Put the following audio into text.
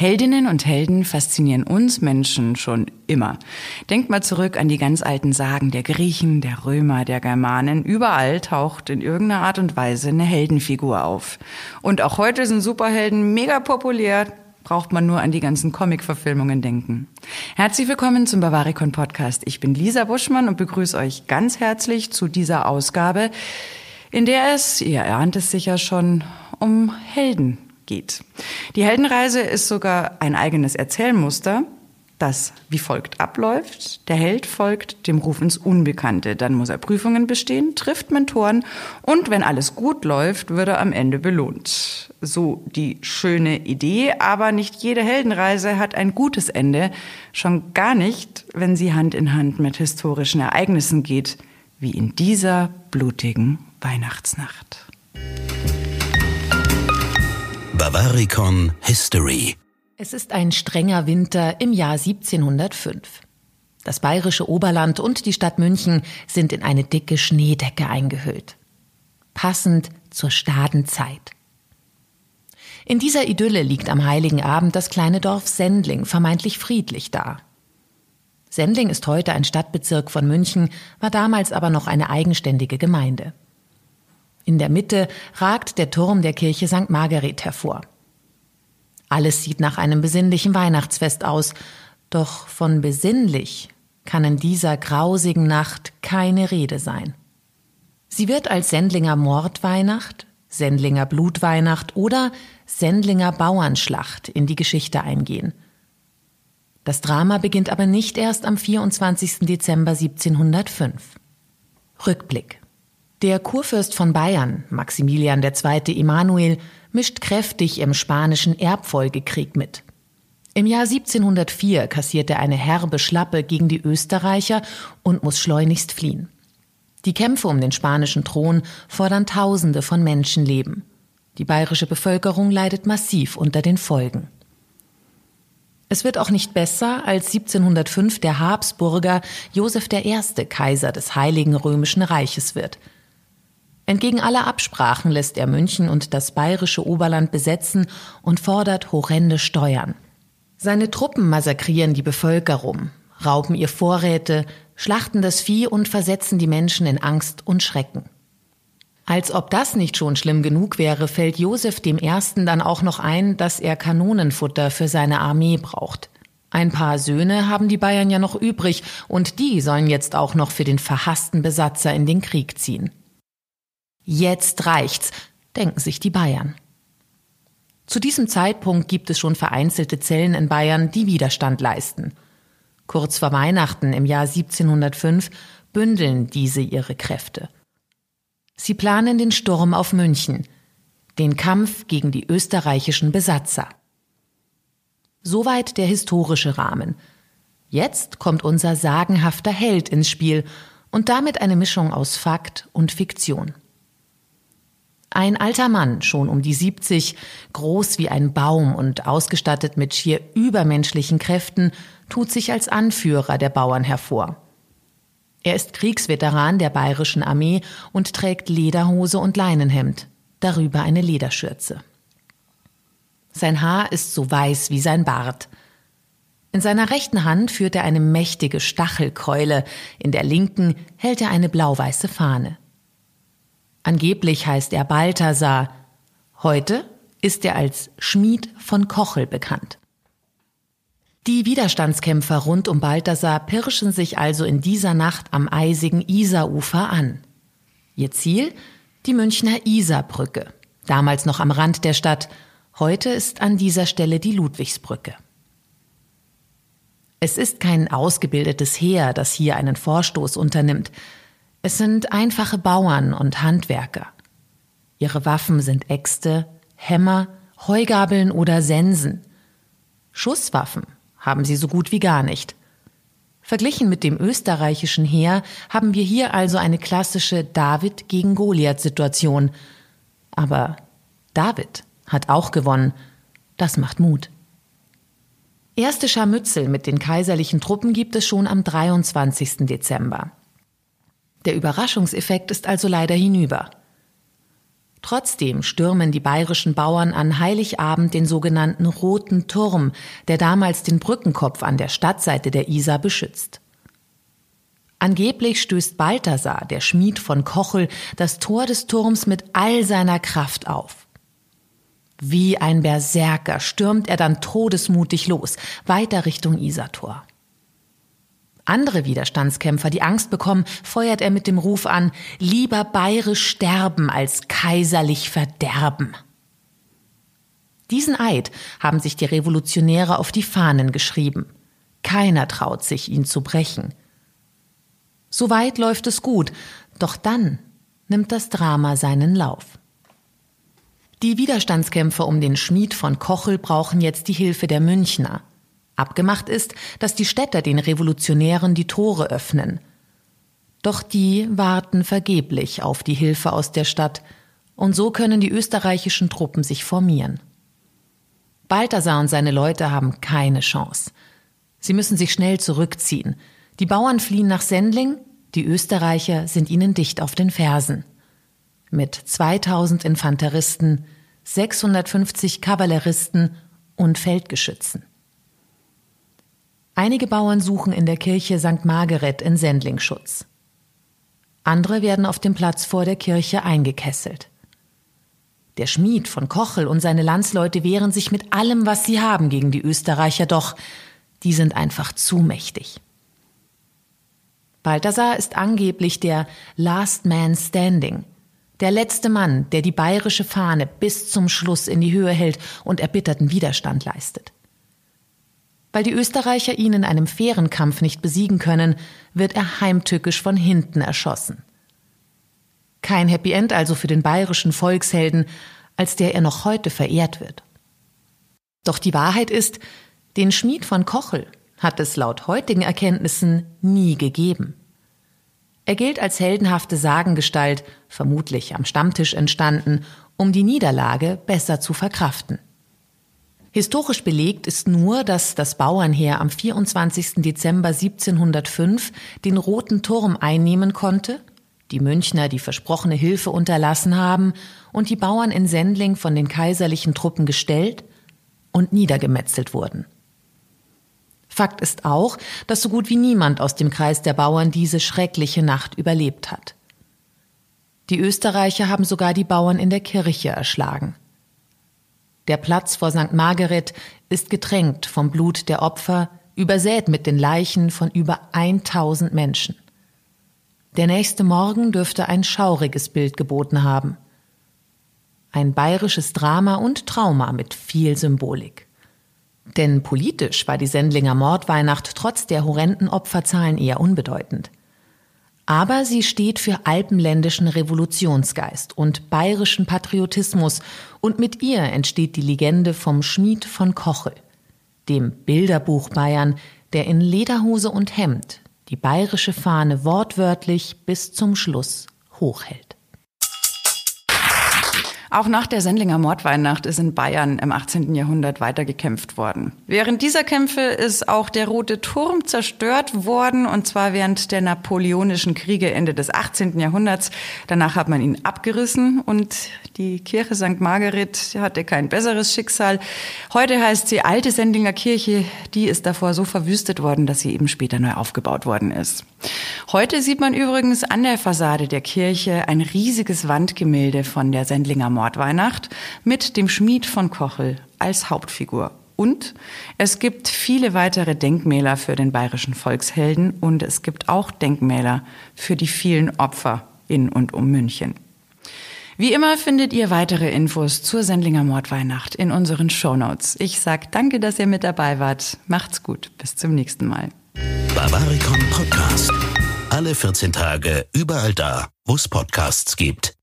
Heldinnen und Helden faszinieren uns Menschen schon immer. Denkt mal zurück an die ganz alten Sagen der Griechen, der Römer, der Germanen. Überall taucht in irgendeiner Art und Weise eine Heldenfigur auf. Und auch heute sind Superhelden mega populär. Braucht man nur an die ganzen Comic-Verfilmungen denken. Herzlich willkommen zum Bavaricon Podcast. Ich bin Lisa Buschmann und begrüße euch ganz herzlich zu dieser Ausgabe, in der es, ihr erahnt es sicher schon, um Helden geht. Die Heldenreise ist sogar ein eigenes Erzählmuster, das wie folgt abläuft. Der Held folgt dem Ruf ins Unbekannte. Dann muss er Prüfungen bestehen, trifft Mentoren und wenn alles gut läuft, wird er am Ende belohnt. So die schöne Idee, aber nicht jede Heldenreise hat ein gutes Ende. Schon gar nicht, wenn sie Hand in Hand mit historischen Ereignissen geht, wie in dieser blutigen Weihnachtsnacht. Bavaricon History. Es ist ein strenger Winter im Jahr 1705. Das bayerische Oberland und die Stadt München sind in eine dicke Schneedecke eingehüllt. Passend zur Stadenzeit. In dieser Idylle liegt am heiligen Abend das kleine Dorf Sendling vermeintlich friedlich da. Sendling ist heute ein Stadtbezirk von München, war damals aber noch eine eigenständige Gemeinde. In der Mitte ragt der Turm der Kirche St. Margaret hervor. Alles sieht nach einem besinnlichen Weihnachtsfest aus, doch von besinnlich kann in dieser grausigen Nacht keine Rede sein. Sie wird als Sendlinger Mordweihnacht, Sendlinger Blutweihnacht oder Sendlinger Bauernschlacht in die Geschichte eingehen. Das Drama beginnt aber nicht erst am 24. Dezember 1705. Rückblick. Der Kurfürst von Bayern, Maximilian II. Emanuel, mischt kräftig im spanischen Erbfolgekrieg mit. Im Jahr 1704 kassiert er eine herbe Schlappe gegen die Österreicher und muss schleunigst fliehen. Die Kämpfe um den spanischen Thron fordern Tausende von Menschenleben. Die bayerische Bevölkerung leidet massiv unter den Folgen. Es wird auch nicht besser, als 1705 der Habsburger Joseph I. Kaiser des Heiligen Römischen Reiches wird – Entgegen aller Absprachen lässt er München und das bayerische Oberland besetzen und fordert horrende Steuern. Seine Truppen massakrieren die Bevölkerung, rauben ihr Vorräte, schlachten das Vieh und versetzen die Menschen in Angst und Schrecken. Als ob das nicht schon schlimm genug wäre, fällt Josef dem Ersten dann auch noch ein, dass er Kanonenfutter für seine Armee braucht. Ein paar Söhne haben die Bayern ja noch übrig, und die sollen jetzt auch noch für den verhassten Besatzer in den Krieg ziehen. Jetzt reicht's, denken sich die Bayern. Zu diesem Zeitpunkt gibt es schon vereinzelte Zellen in Bayern, die Widerstand leisten. Kurz vor Weihnachten im Jahr 1705 bündeln diese ihre Kräfte. Sie planen den Sturm auf München, den Kampf gegen die österreichischen Besatzer. Soweit der historische Rahmen. Jetzt kommt unser sagenhafter Held ins Spiel und damit eine Mischung aus Fakt und Fiktion. Ein alter Mann, schon um die 70, groß wie ein Baum und ausgestattet mit schier übermenschlichen Kräften, tut sich als Anführer der Bauern hervor. Er ist Kriegsveteran der bayerischen Armee und trägt Lederhose und Leinenhemd, darüber eine Lederschürze. Sein Haar ist so weiß wie sein Bart. In seiner rechten Hand führt er eine mächtige Stachelkeule, in der linken hält er eine blau-weiße Fahne. Angeblich heißt er Balthasar. Heute ist er als Schmied von Kochel bekannt. Die Widerstandskämpfer rund um Balthasar pirschen sich also in dieser Nacht am eisigen Isarufer an. Ihr Ziel? Die Münchner Isarbrücke. Damals noch am Rand der Stadt. Heute ist an dieser Stelle die Ludwigsbrücke. Es ist kein ausgebildetes Heer, das hier einen Vorstoß unternimmt. Es sind einfache Bauern und Handwerker. Ihre Waffen sind Äxte, Hämmer, Heugabeln oder Sensen. Schusswaffen haben sie so gut wie gar nicht. Verglichen mit dem österreichischen Heer haben wir hier also eine klassische David gegen Goliath Situation. Aber David hat auch gewonnen. Das macht Mut. Erste Scharmützel mit den kaiserlichen Truppen gibt es schon am 23. Dezember. Der Überraschungseffekt ist also leider hinüber. Trotzdem stürmen die bayerischen Bauern an Heiligabend den sogenannten Roten Turm, der damals den Brückenkopf an der Stadtseite der Isar beschützt. Angeblich stößt Balthasar, der Schmied von Kochel, das Tor des Turms mit all seiner Kraft auf. Wie ein Berserker stürmt er dann todesmutig los, weiter Richtung Isartor. Andere Widerstandskämpfer, die Angst bekommen, feuert er mit dem Ruf an, lieber bayerisch sterben als kaiserlich verderben. Diesen Eid haben sich die Revolutionäre auf die Fahnen geschrieben. Keiner traut sich, ihn zu brechen. Soweit läuft es gut, doch dann nimmt das Drama seinen Lauf. Die Widerstandskämpfer um den Schmied von Kochel brauchen jetzt die Hilfe der Münchner. Abgemacht ist, dass die Städter den Revolutionären die Tore öffnen. Doch die warten vergeblich auf die Hilfe aus der Stadt, und so können die österreichischen Truppen sich formieren. Balthasar und seine Leute haben keine Chance. Sie müssen sich schnell zurückziehen. Die Bauern fliehen nach Sendling, die Österreicher sind ihnen dicht auf den Fersen. Mit 2000 Infanteristen, 650 Kavalleristen und Feldgeschützen. Einige Bauern suchen in der Kirche St. Margaret in Sendling Schutz. Andere werden auf dem Platz vor der Kirche eingekesselt. Der Schmied von Kochel und seine Landsleute wehren sich mit allem, was sie haben gegen die Österreicher, doch die sind einfach zu mächtig. Balthasar ist angeblich der Last Man Standing, der letzte Mann, der die bayerische Fahne bis zum Schluss in die Höhe hält und erbitterten Widerstand leistet. Weil die Österreicher ihn in einem fairen Kampf nicht besiegen können, wird er heimtückisch von hinten erschossen. Kein Happy End also für den bayerischen Volkshelden, als der er noch heute verehrt wird. Doch die Wahrheit ist, den Schmied von Kochel hat es laut heutigen Erkenntnissen nie gegeben. Er gilt als heldenhafte Sagengestalt, vermutlich am Stammtisch entstanden, um die Niederlage besser zu verkraften. Historisch belegt ist nur, dass das Bauernheer am 24. Dezember 1705 den Roten Turm einnehmen konnte, die Münchner die versprochene Hilfe unterlassen haben und die Bauern in Sendling von den kaiserlichen Truppen gestellt und niedergemetzelt wurden. Fakt ist auch, dass so gut wie niemand aus dem Kreis der Bauern diese schreckliche Nacht überlebt hat. Die Österreicher haben sogar die Bauern in der Kirche erschlagen. Der Platz vor St. Margaret ist getränkt vom Blut der Opfer, übersät mit den Leichen von über 1000 Menschen. Der nächste Morgen dürfte ein schauriges Bild geboten haben. Ein bayerisches Drama und Trauma mit viel Symbolik. Denn politisch war die Sendlinger Mordweihnacht trotz der horrenden Opferzahlen eher unbedeutend aber sie steht für alpenländischen Revolutionsgeist und bayerischen Patriotismus und mit ihr entsteht die Legende vom Schmied von Kochel, dem Bilderbuch Bayern, der in Lederhose und Hemd die bayerische Fahne wortwörtlich bis zum Schluss hochhält. Auch nach der Sendlinger Mordweihnacht ist in Bayern im 18. Jahrhundert weiter gekämpft worden. Während dieser Kämpfe ist auch der Rote Turm zerstört worden, und zwar während der napoleonischen Kriege Ende des 18. Jahrhunderts. Danach hat man ihn abgerissen und die Kirche St. Margaret hatte kein besseres Schicksal. Heute heißt sie Alte Sendlinger Kirche. Die ist davor so verwüstet worden, dass sie eben später neu aufgebaut worden ist. Heute sieht man übrigens an der Fassade der Kirche ein riesiges Wandgemälde von der Sendlinger Mordweihnacht mit dem Schmied von Kochel als Hauptfigur. Und es gibt viele weitere Denkmäler für den bayerischen Volkshelden und es gibt auch Denkmäler für die vielen Opfer in und um München. Wie immer findet ihr weitere Infos zur Sendlinger Mordweihnacht in unseren Shownotes. Ich sag danke, dass ihr mit dabei wart. Macht's gut. Bis zum nächsten Mal. Bavaricon Podcast. Alle 14 Tage überall da, wo es Podcasts gibt.